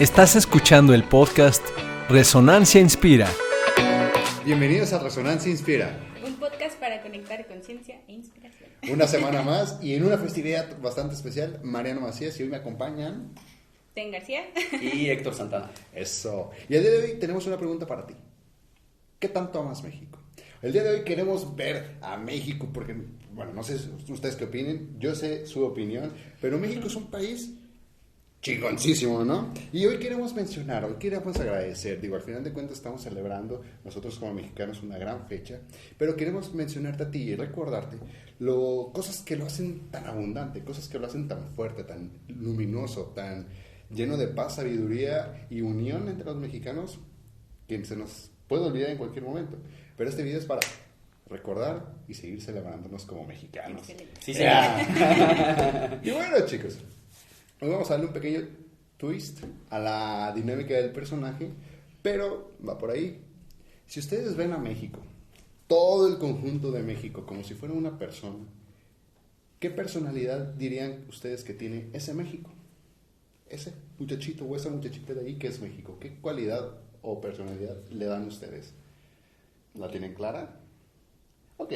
Estás escuchando el podcast Resonancia Inspira. Bienvenidos a Resonancia Inspira. Un podcast para conectar conciencia e inspiración. Una semana más y en una festividad bastante especial, Mariano Macías y hoy me acompañan. Ten García. Y Héctor Santana. Eso. Y el día de hoy tenemos una pregunta para ti. ¿Qué tanto amas México? El día de hoy queremos ver a México porque, bueno, no sé ustedes qué opinen, yo sé su opinión, pero México es un país chingoncísimo, ¿no? Y hoy queremos mencionar, hoy queremos agradecer, digo, al final de cuentas estamos celebrando nosotros como mexicanos una gran fecha, pero queremos mencionarte a ti y recordarte lo, cosas que lo hacen tan abundante, cosas que lo hacen tan fuerte, tan luminoso, tan lleno de paz, sabiduría y unión entre los mexicanos que se nos puede olvidar en cualquier momento. Pero este video es para recordar y seguir celebrándonos como mexicanos. Excelente. Sí, Yeah. y bueno, chicos, hoy vamos a darle un pequeño twist a la dinámica del personaje, pero va por ahí. Si ustedes ven a México, todo el conjunto de México, como si fuera una persona, ¿qué personalidad dirían ustedes que tiene ese México? Ese muchachito o esa muchachita de ahí que es México, ¿qué cualidad o personalidad le dan ustedes? ¿La tienen clara? Ok.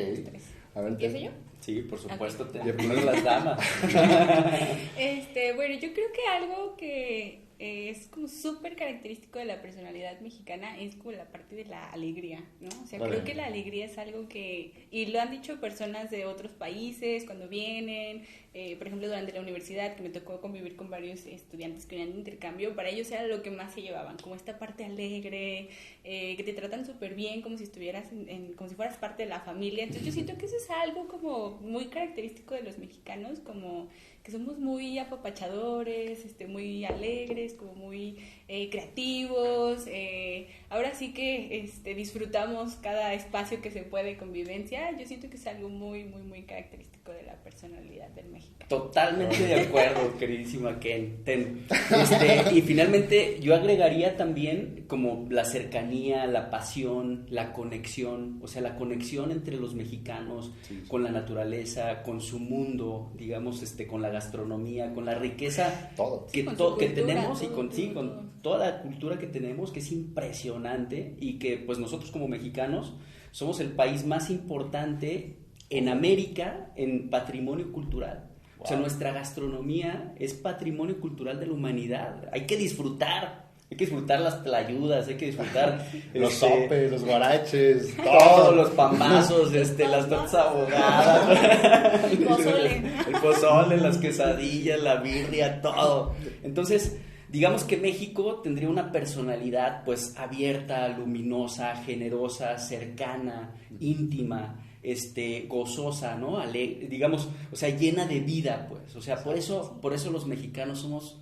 A ver, ¿Empiezo yo? Sí, por supuesto. Te, Ya primero las damas. Este, bueno, yo creo que algo que eh, es como súper característico de la personalidad mexicana es como la parte de la alegría, ¿no? O sea, Vale. creo que la alegría es algo que, y lo han dicho personas de otros países cuando vienen, eh, por ejemplo, durante la universidad, que me tocó convivir con varios estudiantes que venían de intercambio, para ellos era lo que más se llevaban, como esta parte alegre, eh, que te tratan súper bien, como si estuvieras, en, en- como si fueras parte de la familia. Entonces yo siento que eso es algo como muy característico de los mexicanos, como que somos muy apapachadores, este, muy alegres, como muy eh, creativos. eh, ahora sí que este, disfrutamos cada espacio que se puede de convivencia. Yo siento que es algo muy, muy, muy característico de la personalidad del mexicano. Totalmente de acuerdo, queridísima Ken. Ten. Este, y finalmente yo agregaría también como la cercanía, la pasión, la conexión, o sea, la conexión entre los mexicanos Sí, sí. con la naturaleza, con su mundo, digamos, este, con la gastronomía, con la riqueza Todo. que, Con to- su que tenemos y todo, con, sí, todo, con toda la cultura que tenemos, que es impresionante y que pues nosotros como mexicanos somos el país más importante en América en patrimonio cultural. O sea, nuestra gastronomía es patrimonio cultural de la humanidad. Hay que disfrutar, hay que disfrutar las tlayudas, hay que disfrutar Los este, sopes, los guaraches, todo. todos los pambazos, este, las tortas ahogadas, El pozole. el pozole, las quesadillas, la birria, todo. Entonces, digamos que México tendría una personalidad pues abierta, luminosa, generosa, cercana, íntima, este, gozosa, ¿no? Ale- digamos, o sea, llena de vida, pues. O sea, por eso, por eso los mexicanos somos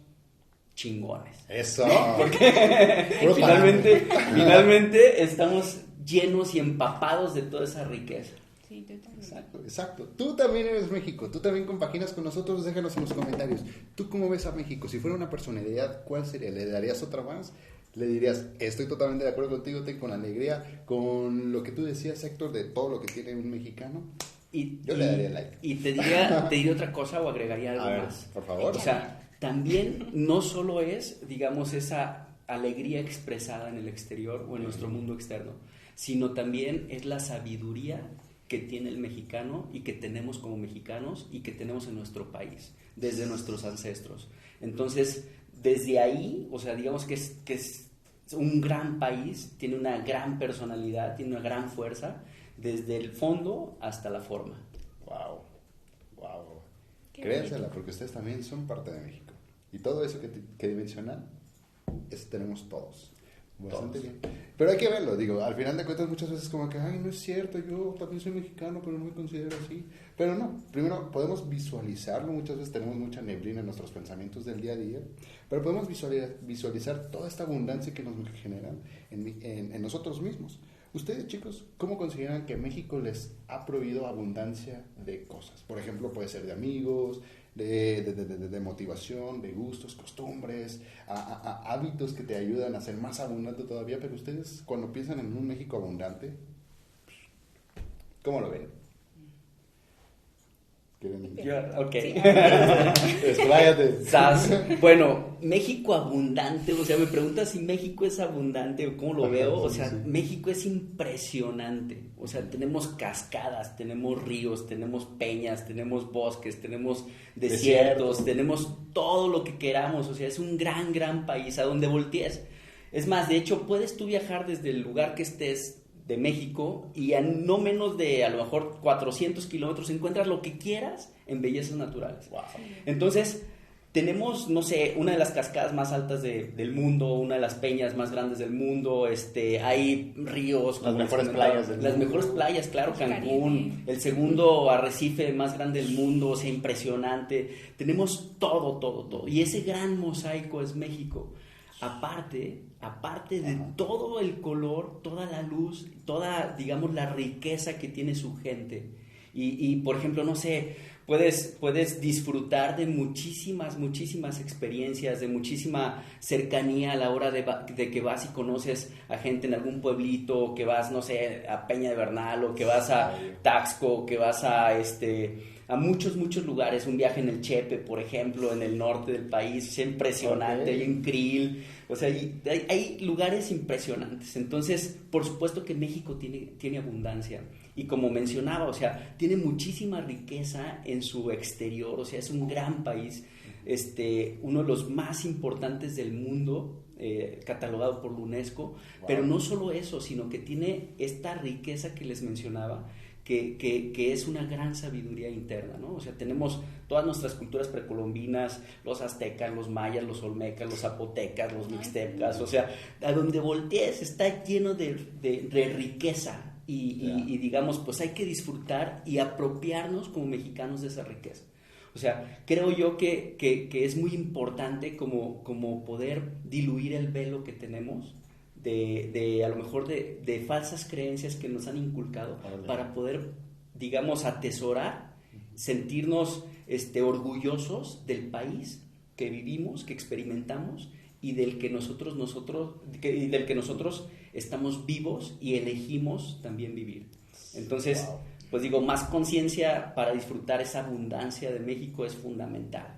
chingones. Eso. Porque Puro finalmente, finalmente estamos llenos y empapados de toda esa riqueza. Sí. Exacto, exacto. Tú también eres México, tú también compaginas con nosotros, déjanos en los comentarios. ¿Tú cómo ves a México? Si fuera una personalidad, ¿cuál sería? ¿Le darías otra más? ¿Le dirías, estoy totalmente de acuerdo contigo, ten con alegría, con lo que tú decías, Héctor, de todo lo que tiene un mexicano? Y, Yo y- le daría like. Y te diría, te diría otra cosa o agregaría algo A ver, más. por favor. O sea, también no solo es, digamos, esa alegría expresada en el exterior o en nuestro mundo externo, sino también es la sabiduría que tiene el mexicano y que tenemos como mexicanos y que tenemos en nuestro país, desde nuestros ancestros. Entonces, desde ahí, o sea, digamos que es, que es un gran país, tiene una gran personalidad, tiene una gran fuerza, desde el fondo hasta la forma. Wow, wow. Créansela, porque ustedes también son parte de México. Y todo eso que, te- que eso tenemos todos. Bastante Todos. bien. Pero hay que verlo, digo, al final de cuentas muchas veces como que, ay, no es cierto, yo también soy mexicano, pero no me considero así. Pero no, primero podemos visualizarlo, muchas veces tenemos mucha neblina en nuestros pensamientos del día a día, pero podemos visualizar, visualizar toda esta abundancia que nos generan en, en- en nosotros mismos. Ustedes, chicos, ¿cómo consideran que México les ha prohibido abundancia de cosas? Por ejemplo, puede ser de amigos, de, de- de- de- motivación, de gustos, costumbres, a, hábitos que te ayudan a ser más abundante todavía. Pero ustedes, cuando piensan en un México abundante, ¿cómo lo ven? Quieren Yo- ok. Sí. Expláyate. Sas. Bueno, México abundante, o sea, me preguntas si México es abundante o cómo lo Ajá, veo, o sea, sí. México es impresionante, o sea, tenemos cascadas, tenemos ríos, tenemos peñas, tenemos bosques, tenemos desiertos, Desierto. tenemos todo lo que queramos, o sea, es un gran, gran país a donde voltees. Es más, de hecho, puedes tú viajar desde el lugar que estés de México y a no menos de a lo mejor 400 kilómetros encuentras lo que quieras en bellezas naturales. Entonces, tenemos, no sé, una de las cascadas más altas de- del mundo, una de las peñas más grandes del mundo, este, hay ríos. Las mejores playas del Las mundo. mejores playas, claro, El Cancún, el segundo arrecife más grande del mundo, o sea, impresionante. Tenemos todo, todo, todo. Y ese gran mosaico es México. Aparte, aparte de Ajá. todo el color, toda la luz, toda, digamos, la riqueza que tiene su gente. Y, y, por ejemplo, no sé, puedes, puedes disfrutar de muchísimas, muchísimas experiencias, de muchísima cercanía a la hora de, de que vas y conoces a gente en algún pueblito, que vas, no sé, a Peña de Bernal, o que vas a Taxco, que vas a este a muchos, muchos lugares, un viaje en el Chepe, por ejemplo, en el norte del país, es impresionante, Ok. hay en Krill, o sea, hay, hay- hay lugares impresionantes. Entonces, por supuesto que México tiene, tiene abundancia. Y como mencionaba, o sea, tiene muchísima riqueza en su exterior, o sea, es un gran país, este, uno de los más importantes del mundo, eh, catalogado por la UNESCO, Wow. pero no solo eso, sino que tiene esta riqueza que les mencionaba, que, que- que es una gran sabiduría interna, ¿no? O sea, tenemos todas nuestras culturas precolombinas, los aztecas, los mayas, los olmecas, los zapotecas, los mixtecas, o sea, a donde voltees está lleno de, de- de riqueza y, y- Ya. y digamos, pues hay que disfrutar y apropiarnos como mexicanos de esa riqueza. O sea, creo yo que, que- que es muy importante como, como poder diluir el velo que tenemos de, de, a lo mejor de, de falsas creencias que nos han inculcado para poder, digamos, atesorar, sentirnos este, orgullosos del país que vivimos, que experimentamos y del que nosotros, nosotros, que- y del que nosotros estamos vivos y elegimos también vivir. Entonces, Wow. pues digo, más conciencia para disfrutar esa abundancia de México es fundamental.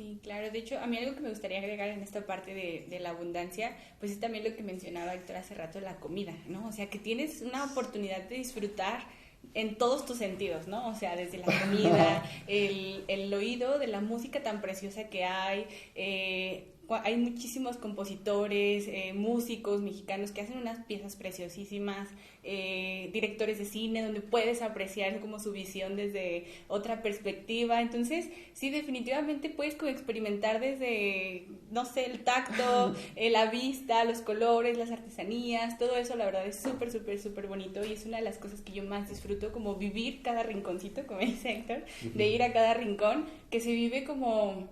Sí, claro. De hecho, a mí algo que me gustaría agregar en esta parte de, de la abundancia, pues es también lo que mencionaba Héctor hace rato, la comida, ¿no? O sea, que tienes una oportunidad de disfrutar en todos tus sentidos, ¿no? O sea, desde la comida, el, el oído de la música tan preciosa que hay. eh, hay muchísimos compositores, eh, músicos mexicanos que hacen unas piezas preciosísimas, eh, directores de cine donde puedes apreciar como su visión desde otra perspectiva. Entonces, sí, definitivamente puedes como experimentar desde, no sé, el tacto, eh, la vista, los colores, las artesanías, todo eso la verdad es súper, súper, súper bonito y es una de las cosas que yo más disfruto, como vivir cada rinconcito, como dice Héctor, de ir a cada rincón, que se vive como,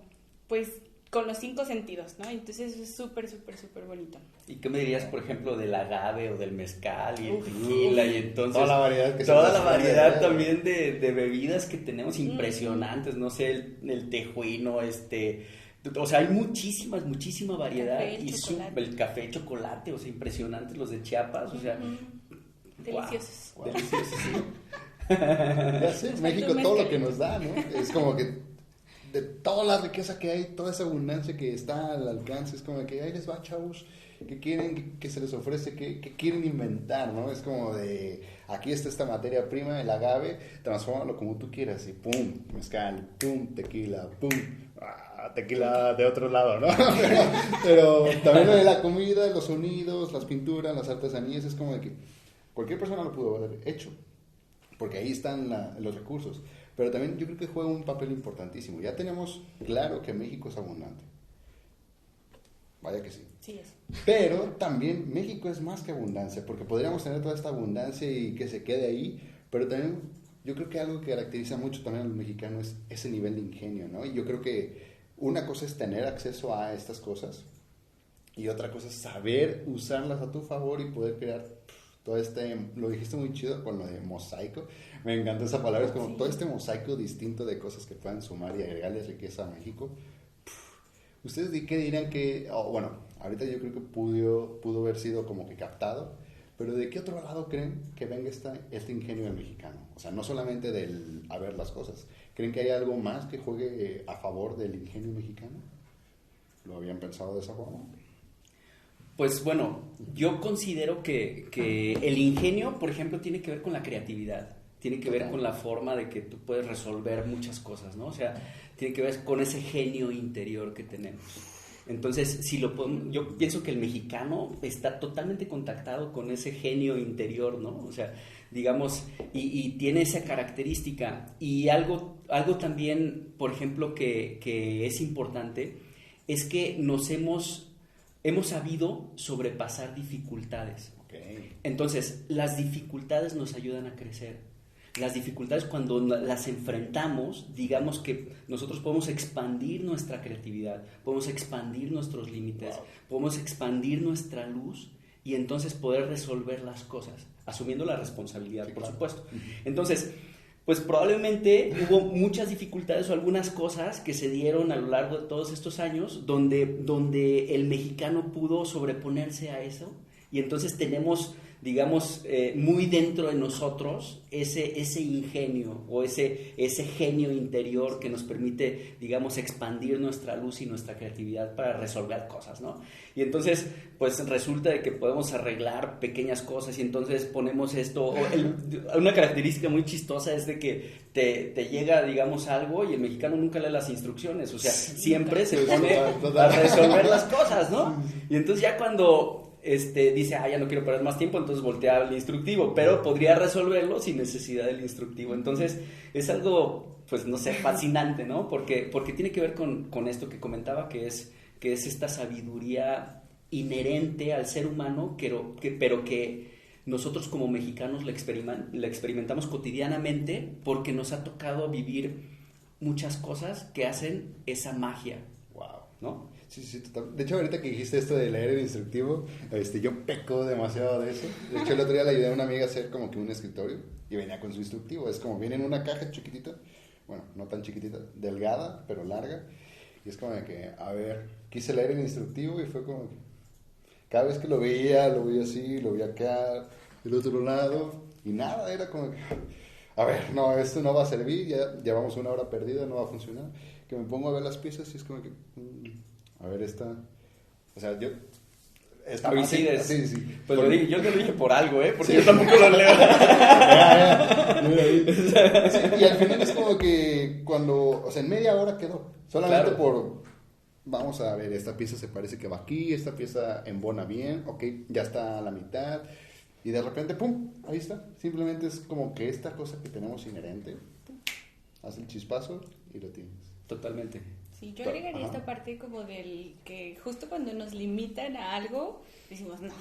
pues, con los cinco sentidos, ¿no? Entonces es súper, súper, súper bonito. ¿Y qué me dirías, por ejemplo, del agave o del mezcal y el tequila y entonces Toda la variedad que toda la variedad también de, de bebidas que tenemos Mm. impresionantes, no sé, el, el tejuino, este, o sea, hay muchísimas, muchísima variedad Café, y su- chocolate. el café, chocolate, o sea, impresionantes los de Chiapas, o sea, wow, Deliciosos. deliciosos, sí. Ya sé, México todo lo que nos da, ¿no? Es como que de toda la riqueza que hay, toda esa abundancia que está al alcance, es como que ahí les va, chavos, que quieren que, se les ofrece, que, quieren inventar, ¿no? Es como de, aquí está esta materia prima, el agave, transfórmalo como tú quieras y pum, mezcal, pum, tequila, pum, ah, tequila de otro lado, ¿no? Pero, pero también la comida, los sonidos, las pinturas, las artesanías, es como de que cualquier persona lo pudo haber hecho porque ahí están los recursos. Pero también yo creo que juega un papel importantísimo. Ya tenemos claro que México es abundante. Vaya que sí. Sí, es. Pero también México es más que abundancia, porque podríamos tener toda esta abundancia y que se quede ahí, pero también yo creo que algo que caracteriza mucho también a los mexicanos es ese nivel de ingenio, ¿no? Y yo creo que una cosa es tener acceso a estas cosas y otra cosa es saber usarlas a tu favor y poder crear todo este, lo dijiste muy chido con lo de mosaico, me encantó esa palabra, es como Sí. todo este mosaico distinto de cosas que puedan sumar y agregarle riqueza a México. ¿Ustedes di- qué dirán que, oh, bueno, ahorita yo creo que pudo, pudo haber sido como que captado, Pero ¿de qué otro lado creen que venga esta, este ingenio del mexicano? O sea, no solamente del a ver las cosas. ¿Creen que hay algo más que juegue a favor del ingenio mexicano? ¿Lo habían pensado de esa forma? Pues bueno, yo considero que, que el ingenio, por ejemplo, tiene que ver con la creatividad tiene que ver con la forma de que tú puedes resolver muchas cosas, ¿no? O sea, tiene que ver con ese genio interior que tenemos. Entonces, si lo yo pienso que el mexicano está totalmente contactado con ese genio interior, ¿no? O sea, digamos, y, tiene esa característica. Y algo, algo también, por ejemplo, que, que es importante, es que nos hemos, hemos sabido sobrepasar dificultades. Entonces, las dificultades nos ayudan a crecer. Las dificultades cuando las enfrentamos, digamos que nosotros podemos expandir nuestra creatividad, podemos expandir nuestros límites, podemos expandir nuestra luz y entonces poder resolver las cosas, asumiendo la responsabilidad, por supuesto. Entonces, pues probablemente hubo muchas dificultades o algunas cosas que se dieron a lo largo de todos estos años donde, donde el mexicano pudo sobreponerse a eso y entonces tenemos digamos, eh, muy dentro de nosotros ese, ese ingenio o ese, ese genio interior que nos permite, digamos, expandir nuestra luz y nuestra creatividad para resolver cosas, ¿no? Y entonces, pues resulta de que podemos arreglar pequeñas cosas y entonces ponemos esto, una característica muy chistosa es de que te, te, llega, digamos, algo y el mexicano nunca lee las instrucciones, o sea, siempre se pone a resolver las cosas, ¿no? Y entonces ya cuando este, dice, ah, ya no quiero perder más tiempo, entonces voltea al instructivo, pero podría resolverlo sin necesidad del instructivo. Entonces, es algo, pues, no sé, fascinante, ¿no? Porque, porque tiene que ver con, con esto que comentaba, que es, que es esta sabiduría inherente al ser humano, pero que, pero que nosotros como mexicanos la, la experimentamos cotidianamente porque nos ha tocado vivir muchas cosas que hacen esa magia. ¿No? Sí, sí, total. De hecho, ahorita que dijiste esto de leer el instructivo, este, yo peco demasiado de eso. De hecho, el otro día le ayudé a una amiga a hacer como que un escritorio y venía con su instructivo. Es como viene en una caja chiquitita, bueno, no tan chiquitita, delgada, pero larga. Y es como que, a ver, quise leer el instructivo y fue como que cada vez que lo veía, lo veía así, lo veía acá, del otro lado, y nada, era como que, a ver, no, esto no va a servir, ya llevamos una hora perdida, no va a funcionar. Que me pongo a ver las piezas y es como que, mm, a ver, esta. O sea, yo. Esta. Sí, sí. Pues lo dije, yo te lo dije por algo, ¿eh? Porque yo tampoco lo leo. y al final es como que cuando. O sea, en media hora quedó. Solamente por. Vamos a ver, esta pieza se parece que va aquí, esta pieza embona bien, ok, ya está a la mitad. Y de repente, ¡pum! Ahí está. Simplemente es como que esta cosa que tenemos inherente, hace el chispazo y lo tienes. Totalmente. Sí, yo agregaría esta parte como del que justo cuando nos limitan a algo, decimos, no,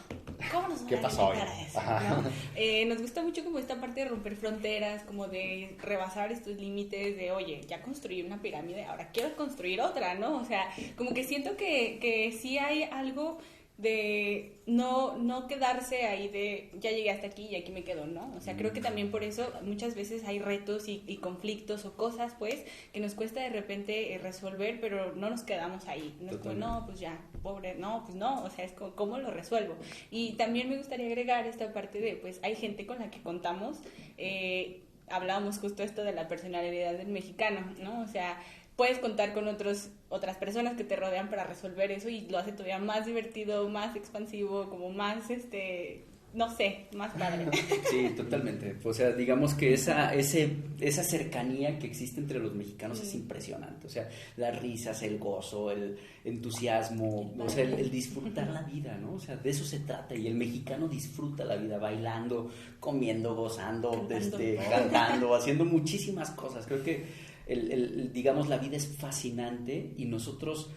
¿cómo nos van a limitar a eso? Eh, nos gusta mucho como esta parte de romper fronteras, como de rebasar estos límites de, oye, ya construí una pirámide, ahora quiero construir otra, ¿no? O sea, como que siento que, que sí hay algo de no, no quedarse ahí de ya llegué hasta aquí y aquí me quedo, ¿no? O sea, creo que también por eso muchas veces hay retos y, conflictos o cosas, pues, que nos cuesta de repente eh, resolver, pero no nos quedamos ahí. No es como, no, pues ya, pobre, no, pues no, o sea, es como, ¿cómo lo resuelvo? Y también me gustaría agregar esta parte de, pues, hay gente con la que contamos, eh, hablábamos justo esto de la personalidad del mexicano, ¿no? O sea, puedes contar con otros, otras personas que te rodean para resolver eso y lo hace todavía más divertido, más expansivo, como más, este, no sé, más padre. Sí, totalmente. O sea, digamos que esa, ese, esa cercanía que existe entre los mexicanos es impresionante. O sea, las risas, el gozo, el entusiasmo, o sea, el, disfrutar la vida, ¿no? O sea, de eso se trata. Y el mexicano disfruta la vida bailando, comiendo, gozando, cantando, este, cantando haciendo muchísimas cosas. Creo que el, digamos, la vida es fascinante y nosotros,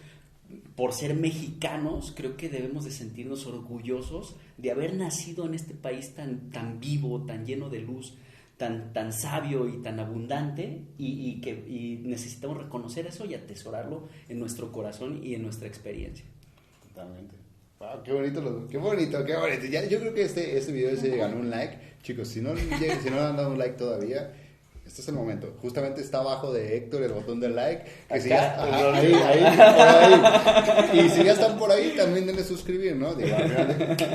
por ser mexicanos, creo que debemos de sentirnos orgullosos de haber nacido en este país tan, tan vivo, tan lleno de luz, tan, tan sabio y tan abundante y, que y necesitamos reconocer eso y atesorarlo en nuestro corazón y en nuestra experiencia. Totalmente. Wow, qué bonito, qué bonito, qué bonito. Ya, yo creo que este, este video se ganó un like. Chicos, si no, si no han dado un like todavía, Este es el momento. Justamente está abajo de Héctor el botón de like. Que si ya, ajá, ahí, ahí, por ahí. Y si ya están por ahí, también denle suscribir, ¿no? Digo,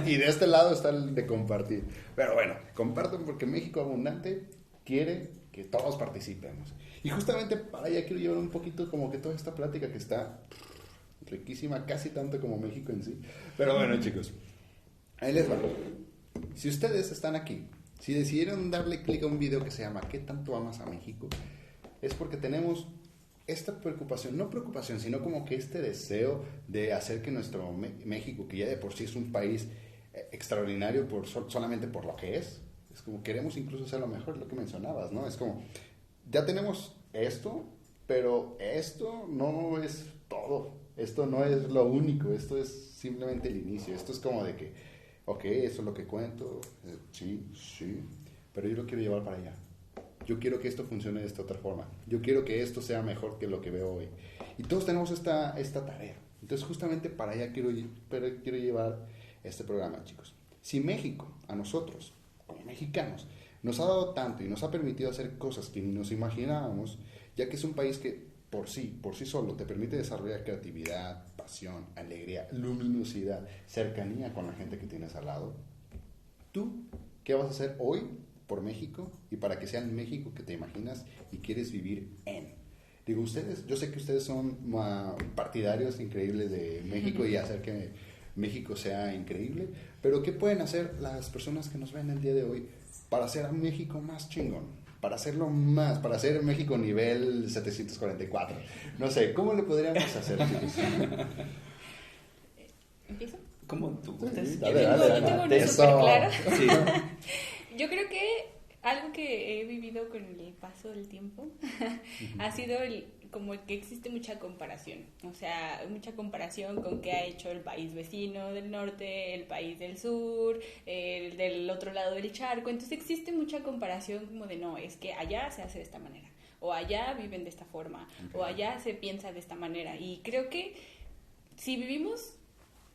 y de este lado está el de compartir. Pero bueno, compartan porque México Abundante quiere que todos participemos. Y justamente para allá quiero llevar un poquito como que toda esta plática que está riquísima, casi tanto como México en sí. Pero bueno, chicos, ahí les va. Si ustedes están aquí, si decidieron darle clic a un video que se llama ¿Qué tanto amas a México? Es porque tenemos esta preocupación, no preocupación, sino como que este deseo de hacer que nuestro México, que ya de por sí es un país eh, extraordinario por, sol- solamente por lo que es, es como queremos incluso hacer lo mejor, lo que mencionabas, ¿no? Es como, ya tenemos esto, pero esto no es todo, esto no es lo único, esto es simplemente el inicio, esto es como de que, ok, eso es lo que cuento, eh, sí, sí, pero yo lo quiero llevar para allá. Yo quiero que esto funcione de esta otra forma. Yo quiero que esto sea mejor que lo que veo hoy. Y todos tenemos esta, esta tarea. Entonces, justamente para allá quiero, pero quiero llevar este programa, chicos. Si México, a nosotros, como mexicanos, nos ha dado tanto y nos ha permitido hacer cosas que ni nos imaginábamos, ya que es un país que por sí, por sí solo, te permite desarrollar creatividad, pasión, alegría, luminosidad, cercanía con la gente que tienes al lado, ¿Tú qué vas a hacer hoy por México y para que sea el México que te imaginas y quieres vivir en? Digo, ustedes, yo sé que ustedes son ma, partidarios increíbles de México y hacer que México sea increíble, pero ¿qué pueden hacer las personas que nos ven el día de hoy para hacer a México más chingón? Para hacerlo más, para hacer México nivel 744. No sé, ¿cómo le podríamos hacer? ¿Empiezo? ¿Cómo tú? Sí, dale, quieren- dale, Yo tengo dale. Sí. Yo creo que algo que he vivido con el paso del tiempo ha sido el, como que existe mucha comparación. O sea, mucha comparación con qué ha hecho el país vecino del norte, el país del sur, el del otro lado del charco. Entonces existe mucha comparación como de no, es que allá se hace de esta manera. O allá viven de esta forma. O allá se piensa de esta manera. Y creo que si vivimos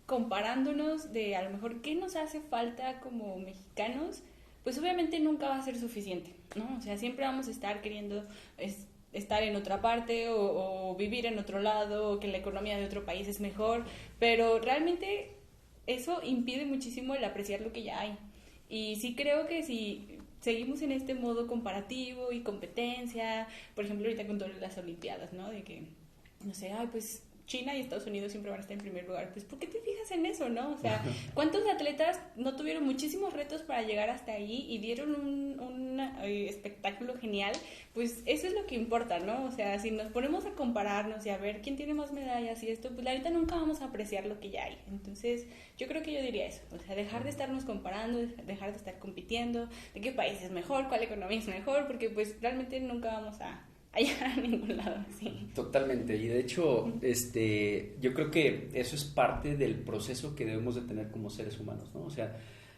comparándonos de a lo mejor qué nos hace falta como mexicanos, pues obviamente nunca va a ser suficiente, ¿no? O sea, siempre vamos a estar queriendo es- estar en otra parte o, vivir en otro lado o que la economía de otro país es mejor, pero realmente eso impide muchísimo el apreciar lo que ya hay. Y sí creo que si seguimos en este modo comparativo y competencia, por ejemplo, ahorita con todas las Olimpiadas, ¿no? De que, no sé, ay, pues China y Estados Unidos siempre van a estar en primer lugar. Pues, ¿por qué te fijas en eso, no? O sea, ¿cuántos atletas no tuvieron muchísimos retos para llegar hasta ahí y dieron un, un, eh, espectáculo genial? Pues eso es lo que importa, ¿no? O sea, si nos ponemos a compararnos y a ver quién tiene más medallas y esto, pues la neta nunca vamos a apreciar lo que ya hay. Entonces, yo creo que yo diría eso. O sea, dejar de estarnos comparando, dejar de estar compitiendo, de qué país es mejor, cuál economía es mejor, porque pues realmente nunca vamos a, a llegar a ningún lado así. Totalmente, y de hecho, este, yo creo que eso es parte del proceso que debemos de tener como seres humanos, ¿no? O sea,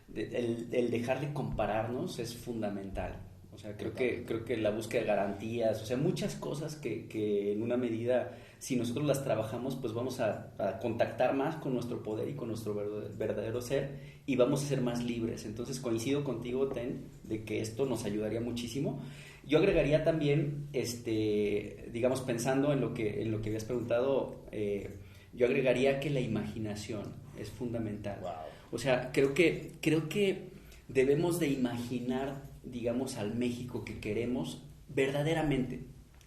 de- el, el dejar de compararnos es fundamental. O sea, creo que, creo que la búsqueda de garantías, o sea, muchas cosas que, que en una medida, si nosotros las trabajamos, pues vamos a, a contactar más con nuestro poder y con nuestro verdadero ser y vamos a ser más libres. Entonces coincido contigo, Ten, de que esto nos ayudaría muchísimo. Yo agregaría también, este, digamos, pensando en lo que, en lo que habías preguntado, eh, yo agregaría que la imaginación es fundamental. Wow. O sea, creo que, creo que debemos de imaginar, digamos, al México que queremos verdaderamente.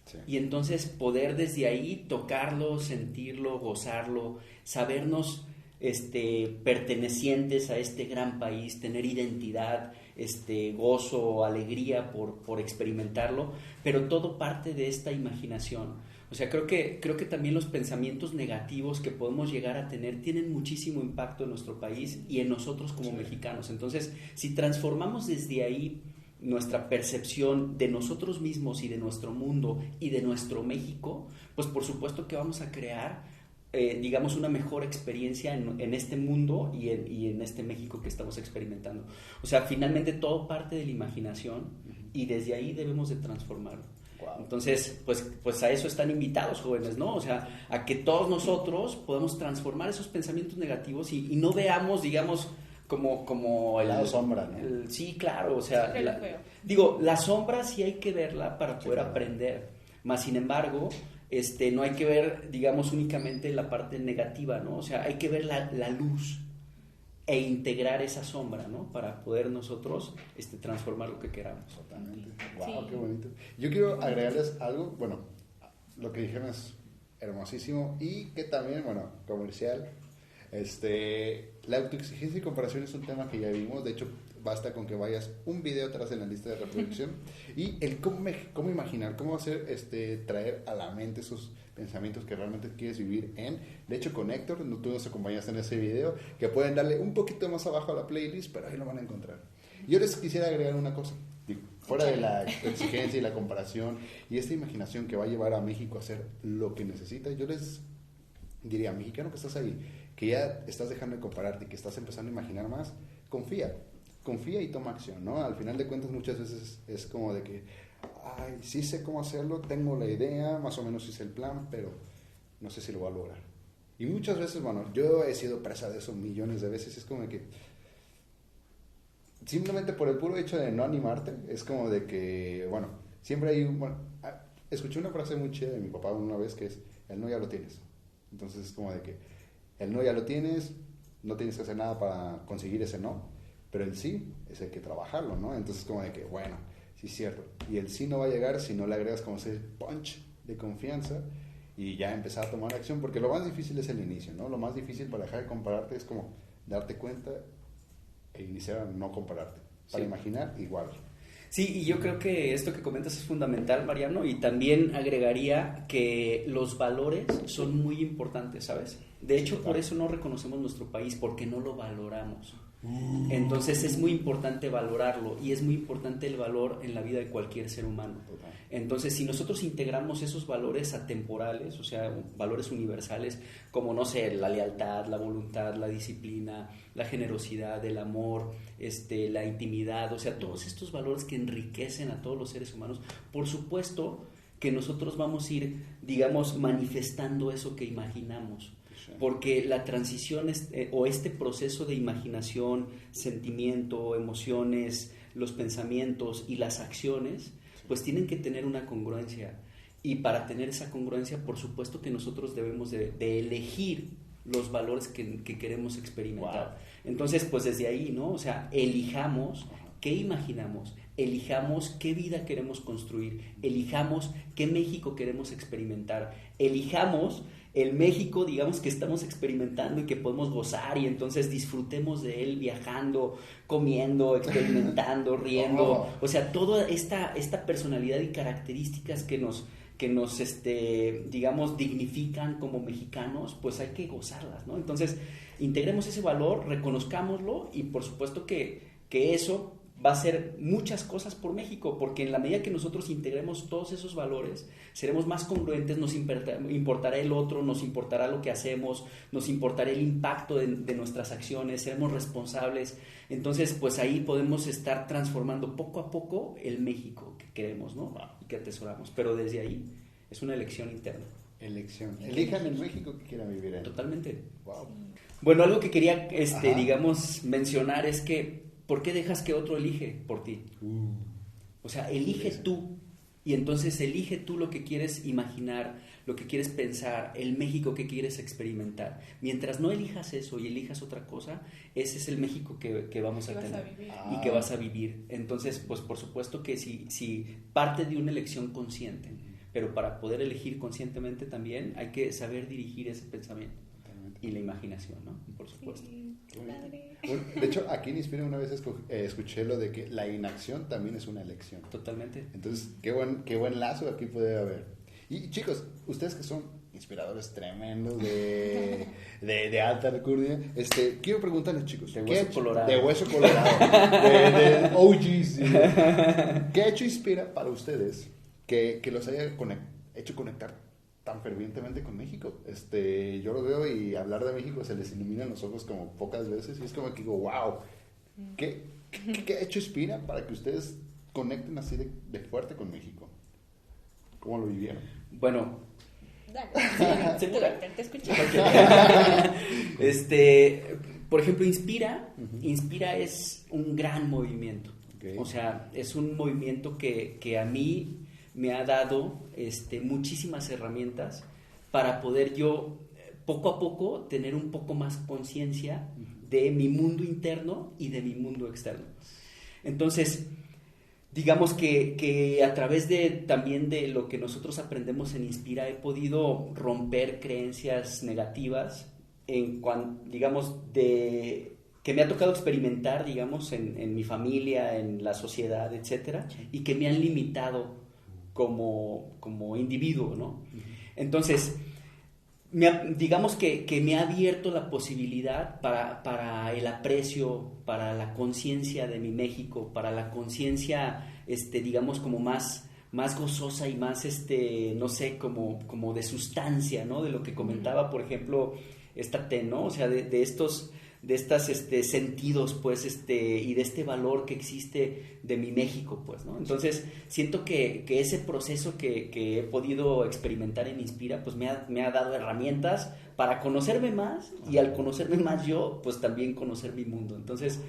Sí. Y entonces poder desde ahí tocarlo, sentirlo, gozarlo, sabernos este, pertenecientes a este gran país, tener identidad, este, gozo, alegría por, por experimentarlo, pero todo parte de esta imaginación. O sea, creo que, creo que también los pensamientos negativos que podemos llegar a tener tienen muchísimo impacto en nuestro país y en nosotros como mexicanos. Entonces, si transformamos desde ahí nuestra percepción de nosotros mismos y de nuestro mundo y de nuestro México, pues por supuesto que vamos a crear, eh, digamos, una mejor experiencia en, en este mundo y en, y en este México que estamos experimentando. O sea, finalmente todo parte de la imaginación y desde ahí debemos de transformarlo. Wow. Entonces, pues, pues a eso están invitados jóvenes, ¿no? O sea, a que todos nosotros podamos transformar esos pensamientos negativos y, y no veamos, digamos, como, como el lado sombra, ¿no? el- sí, claro, o sea, la- digo, la sombra sí hay que verla para poder claro. aprender, más sin embargo, este, no hay que ver, digamos, únicamente la parte negativa, ¿no? O sea, hay que ver la, la luz e integrar esa sombra, ¿no? Para poder nosotros este, transformar lo que queramos. Totalmente. Wow, Sí. qué bonito. Yo quiero agregarles algo, bueno, lo que dijeron es hermosísimo y que también, bueno, comercial. Este, la autoexigencia y comparación es un tema que ya vimos, de hecho basta con que vayas un video atrás en la lista de reproducción y el cómo, cómo imaginar, cómo hacer, este, traer a la mente esos pensamientos que realmente quieres vivir en. De hecho, con Héctor, tú nos acompañaste en ese video, que pueden darle un poquito más abajo a la playlist, pero ahí lo van a encontrar. Yo les quisiera agregar una cosa, fuera de la exigencia y la comparación y esta imaginación que va a llevar a México a hacer lo que necesita, yo les diría, mexicano que estás ahí, que ya estás dejando de compararte y que estás empezando a imaginar más, confía, confía y toma acción, ¿no? Al final de cuentas muchas veces es como de que, ay, sí sé cómo hacerlo, tengo la idea, más o menos hice el plan, pero no sé si lo voy a lograr. Y muchas veces, bueno, yo he sido presa de eso millones de veces, es como de que simplemente por el puro hecho de no animarte, es como de que, bueno, siempre hay un, bueno, ah, escuché una frase muy chida de mi papá una vez que es, el no ya lo tienes. Entonces es como de que el no ya lo tienes, no tienes que hacer nada para conseguir ese no, pero el sí es el que trabajarlo, ¿no? Entonces como de que, bueno, sí es cierto. Y el sí no va a llegar si no le agregas como ese punch de confianza y ya empezar a tomar acción, porque lo más difícil es el inicio, ¿no? Lo más difícil para dejar de compararte es como darte cuenta e iniciar a no compararte. Para Sí. imaginar, igual. Sí, y yo creo que esto que comentas es fundamental, Mariano, y también agregaría que los valores son muy importantes, ¿sabes? De hecho, por eso no reconocemos nuestro país, porque no lo valoramos. Entonces es muy importante valorarlo y es muy importante el valor en la vida de cualquier ser humano. Entonces, si nosotros integramos esos valores atemporales, o sea, valores universales, como, no sé, la lealtad, la voluntad, la disciplina, la generosidad, el amor, este, la intimidad, o sea, todos estos valores que enriquecen a todos los seres humanos, por supuesto que nosotros vamos a ir, digamos, manifestando eso que imaginamos. Porque la transición es- eh, o este proceso de imaginación, sentimiento, emociones, los pensamientos y las acciones, pues tienen que tener una congruencia. Y para tener esa congruencia, por supuesto que nosotros debemos de, de elegir los valores que, que queremos experimentar. Entonces, pues desde ahí, ¿no? O sea, elijamos qué imaginamos, elijamos qué vida queremos construir, elijamos qué México queremos experimentar, elijamos el México, digamos, que estamos experimentando y que podemos gozar y entonces disfrutemos de él viajando, comiendo, experimentando, riendo. Oh. O sea, toda esta, esta personalidad y características que nos, que nos este, digamos, dignifican como mexicanos, pues hay que gozarlas, ¿no? Entonces, integremos ese valor, reconozcámoslo y por supuesto que, que eso va a ser muchas cosas por México, porque en la medida que nosotros integremos todos esos valores, seremos más congruentes, nos importa- importará el otro, nos importará lo que hacemos, nos importará el impacto de, de nuestras acciones, seremos responsables. Entonces, pues ahí podemos estar transformando poco a poco el México que queremos, ¿no? Y que atesoramos. Pero desde ahí es una elección interna. Elección. Elijan el México que quieran vivir en. Totalmente. Wow. Bueno, algo que quería, este, Ajá. digamos, mencionar es que, ¿por qué dejas que otro elige por ti? O sea, elige tú. Y entonces elige tú lo que quieres imaginar, lo que quieres pensar, el México que quieres experimentar. Mientras no elijas eso y elijas otra cosa, ese es el México que, que vamos Que a tener a y que vas a vivir. Entonces, pues por supuesto que si, si parte de una elección consciente, pero para poder elegir conscientemente también hay que saber dirigir ese pensamiento Totalmente. y la imaginación, ¿no? Por supuesto. Sí, padre. Bueno, de hecho, aquí en Inspira una vez eh, escuché lo de que la inacción también es una elección. Totalmente. Entonces, qué buen, qué buen lazo aquí puede haber. Y chicos, ustedes que son inspiradores tremendos de, de, de alta recurrencia, este, quiero preguntarles, chicos, De ¿qué hueso colorado. De hueso colorado. de, de OGs. ¿sí? ¿Qué ha hecho Inspira para ustedes que, que los haya conec- hecho conectar tan fervientemente con México? Este, yo lo veo y hablar de México se les iluminan los ojos como pocas veces y es como que digo, wow, ¿qué, qué, qué ha hecho Inspira para que ustedes conecten así de, de fuerte con México? ¿Cómo lo vivieron? Bueno, Dale, sí, ¿Segura? Te escucho. este, Por ejemplo, Inspira, Inspira es un gran movimiento. O sea, es un movimiento que, que, a mí me ha dado este, muchísimas herramientas para poder yo eh, poco a poco tener un poco más conciencia de mi mundo interno y de mi mundo externo. Entonces, digamos que, que, a través de también de lo que nosotros aprendemos en Inspira he podido romper creencias negativas en digamos, de que me ha tocado experimentar, digamos, en, en mi familia, en la sociedad, etcétera, y que me han limitado como, como individuo, ¿no? Entonces, digamos que, que, me ha abierto la posibilidad para, para el aprecio, para la conciencia de mi México, para la conciencia, este, digamos, como más, más gozosa y más, este, no sé, como, como de sustancia, ¿no? De lo que comentaba, por ejemplo, esta T, ¿no? O sea, de, de estos de estos este, sentidos, pues, este, y de este valor que existe de mi México, pues, ¿no? Entonces, siento que, ese proceso que, he podido experimentar en Inspira, pues, me ha, me ha dado herramientas para conocerme más y al conocerme más yo, pues, también conocer mi mundo. Entonces,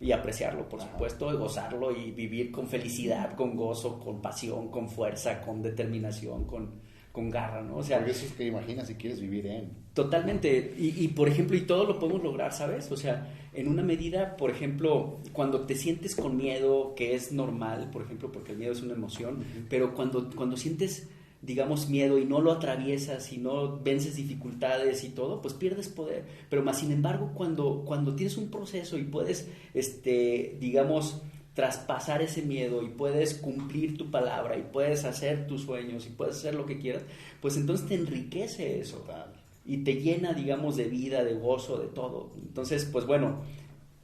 y apreciarlo, por supuesto, y gozarlo y vivir con felicidad, con gozo, con pasión, con fuerza, con determinación, con, con garra, ¿no? O sea, eso es que imaginas si quieres vivir en. Totalmente. Y, y, por ejemplo, y todo lo podemos lograr, ¿sabes? O sea, en una medida, por ejemplo, cuando te sientes con miedo, que es normal, por ejemplo, porque el miedo es una emoción, pero cuando, cuando sientes digamos, miedo y no lo atraviesas y no vences dificultades y todo, pues pierdes poder. Pero más sin embargo, cuando, cuando tienes un proceso y puedes, este, digamos, traspasar ese miedo y puedes cumplir tu palabra y puedes hacer tus sueños y puedes hacer lo que quieras, pues entonces te enriquece eso y te llena, digamos, de vida, de gozo, de todo. Entonces, pues bueno,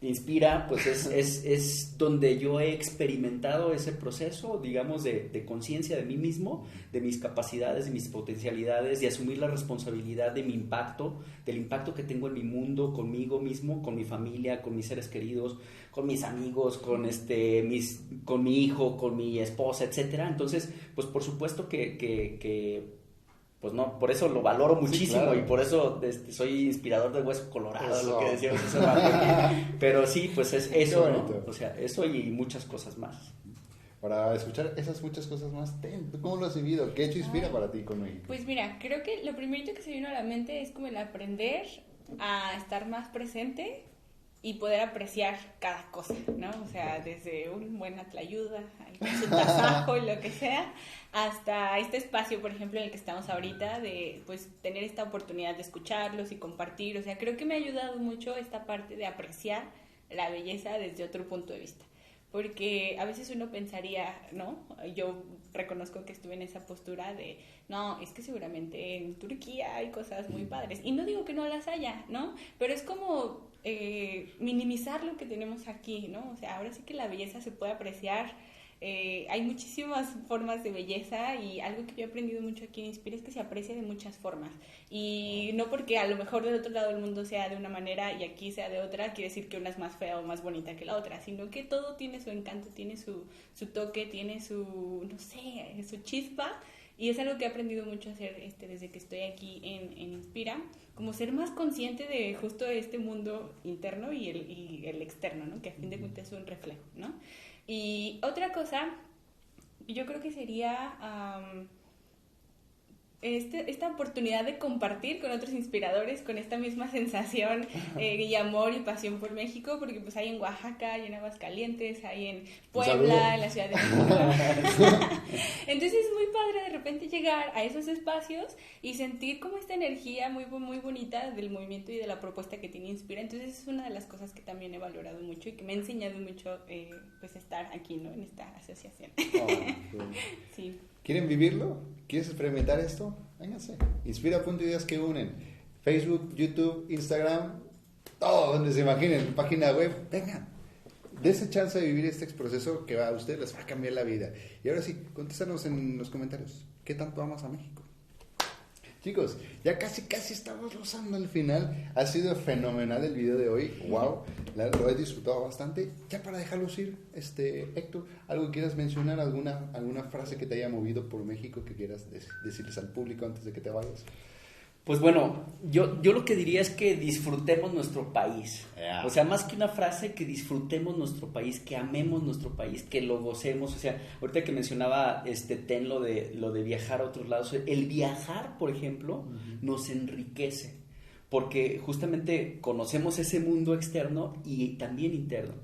Inspira, pues es, es, es, donde yo he experimentado ese proceso, digamos, de, de conciencia de mí mismo, de mis capacidades, de mis potencialidades, de asumir la responsabilidad de mi impacto, del impacto que tengo en mi mundo, conmigo mismo, con mi familia, con mis seres queridos, con mis amigos, con, este, mis, con mi hijo, con mi esposa, etcétera. Entonces, pues por supuesto que, que, que pues no, por eso lo valoro muchísimo y por eso este, soy inspirador de Hueso Colorado, lo que decíamos hace rato. Pero sí, pues es eso, ¿no? O sea, eso y muchas cosas más. Para escuchar esas muchas cosas más, ¿cómo lo has vivido? ¿Qué hecho inspira para ti con Pues mira, creo que lo primerito que se vino a la mente es como el aprender a estar más presente y poder apreciar cada cosa, ¿no? O sea, desde un buen atlayuda, su tasajo y lo que sea, hasta este espacio, por ejemplo, en el que estamos ahorita, de pues tener esta oportunidad de escucharlos y compartir. O sea, creo que me ha ayudado mucho esta parte de apreciar la belleza desde otro punto de vista. Porque a veces uno pensaría, ¿no? Yo reconozco que estuve en esa postura de, no, es que seguramente en Turquía hay cosas muy padres. Y no digo que no las haya, ¿no? Pero es como eh, minimizar lo que tenemos aquí, ¿no? O sea, ahora sí que la belleza se puede apreciar. Eh, hay muchísimas formas de belleza y algo que yo he aprendido mucho aquí en Inspira es que se aprecia de muchas formas. Y no porque a lo mejor del otro lado del mundo sea de una manera y aquí sea de otra, quiere decir que una es más fea o más bonita que la otra, sino que todo tiene su encanto, tiene su, su toque, tiene su, no sé, su chispa y es algo que he aprendido mucho a hacer este, desde que estoy aquí en, en Inspira, como ser más consciente de justo este mundo interno y el, y el externo, ¿no? Que a fin de cuentas es un reflejo, ¿no? Y otra cosa, yo creo que sería este, esta oportunidad de compartir con otros inspiradores con esta misma sensación eh, y amor y pasión por México, porque pues hay en Oaxaca, hay en Aguascalientes, hay en Puebla, en la Ciudad de México. Entonces es muy padre de repente llegar a esos espacios y sentir como esta energía muy, muy bonita del movimiento y de la propuesta que tiene Inspira. Entonces es una de las cosas que también he valorado mucho y que me ha enseñado mucho eh, pues estar aquí, ¿no? En esta asociación. Oh, sí. ¿Quieren vivirlo? ¿Quieres experimentar esto? Vénganse. Inspira ideas que unen. Facebook, YouTube, Instagram, todo donde se imaginen, página web. Vengan. ese chance de vivir este proceso que a ustedes les va a cambiar la vida. Y ahora sí, contéstanos en los comentarios. ¿Qué tanto amas a México? Chicos, ya casi, casi estamos rozando el final. Ha sido fenomenal el video de hoy. Wow, lo he disfrutado bastante. Ya para dejarlo ir, este, Héctor, ¿algo quieras mencionar? ¿Alguna, ¿Alguna frase que te haya movido por México que quieras decirles al público antes de que te vayas? Pues bueno, yo, yo lo que diría es que disfrutemos nuestro país. Yeah. O sea, más que una frase, que disfrutemos nuestro país, que amemos nuestro país, que lo gocemos. O sea, ahorita que mencionaba este Ten lo de, lo de viajar a otros lados, el viajar, por ejemplo, nos enriquece. Porque justamente conocemos ese mundo externo y también interno.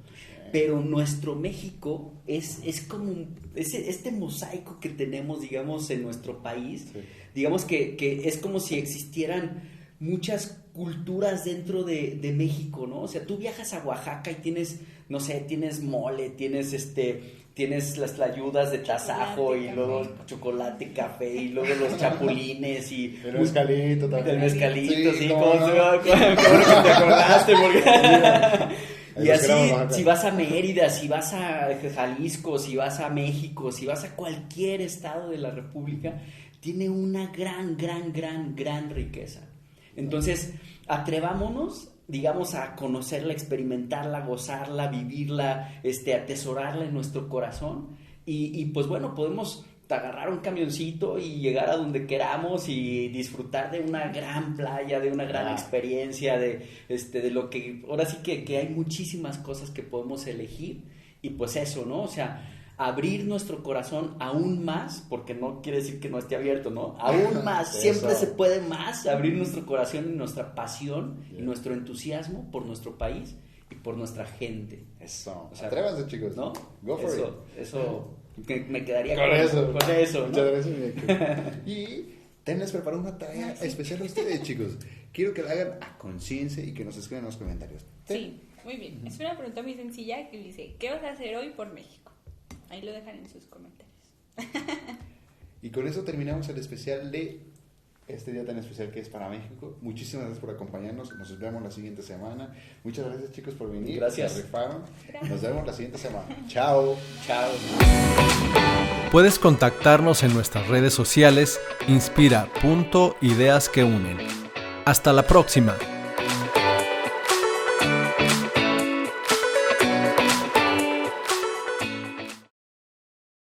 Pero nuestro México es, es como un- ese, este mosaico que tenemos, digamos, en nuestro país. Sí. Digamos que, que es como si existieran muchas culturas dentro de, de México, ¿no? O sea, tú viajas a Oaxaca y tienes, no sé, tienes mole, tienes este, tienes las tlayudas de tasajo Chocolate, y luego café. chocolate, café y luego los chapulines y El mezcalito también. el mezcalito, Sí, sí, cómo no. va- qué bueno que te acordaste, porque... Y así, si vas a Mérida, si vas a Jalisco, si vas a México, si vas a cualquier estado de la República, tiene una gran, gran, gran, gran riqueza. Entonces, atrevámonos, digamos, a conocerla, experimentarla, gozarla, vivirla, este, atesorarla en nuestro corazón. Y, y, pues bueno, podemos agarrar un camioncito y llegar a donde queramos y disfrutar de una gran playa, de una gran Ah. experiencia, de, este, de lo que... Ahora sí que, que hay muchísimas cosas que podemos elegir y pues eso, ¿no? O sea, abrir nuestro corazón aún más, porque no quiere decir que no esté abierto, ¿no? Aún más, Eso. siempre se puede más abrir nuestro corazón y nuestra pasión y nuestro entusiasmo por nuestro país y por nuestra gente. Eso. O sea, Atrévanse, chicos. ¿No? Go for eso, it. Eso, que me quedaría Con eso. Con eso, ¿no? Muchas gracias, mi Y tenles preparado una tarea Ah, sí. especial a ustedes, chicos. Quiero que la hagan a conciencia y que nos escriban en los comentarios. Sí, muy bien. Es una pregunta muy sencilla que dice, ¿qué vas a hacer hoy por México? Ahí lo dejan en sus comentarios. Y con eso terminamos el especial de este día tan especial que es para México. Muchísimas gracias por acompañarnos. Nos vemos la siguiente semana. Muchas gracias, chicos, por venir. Gracias. Se rifaron. Nos vemos la siguiente semana. Chao. Chao. Puedes contactarnos en nuestras redes sociales inspira.ideas que unen. Hasta la próxima.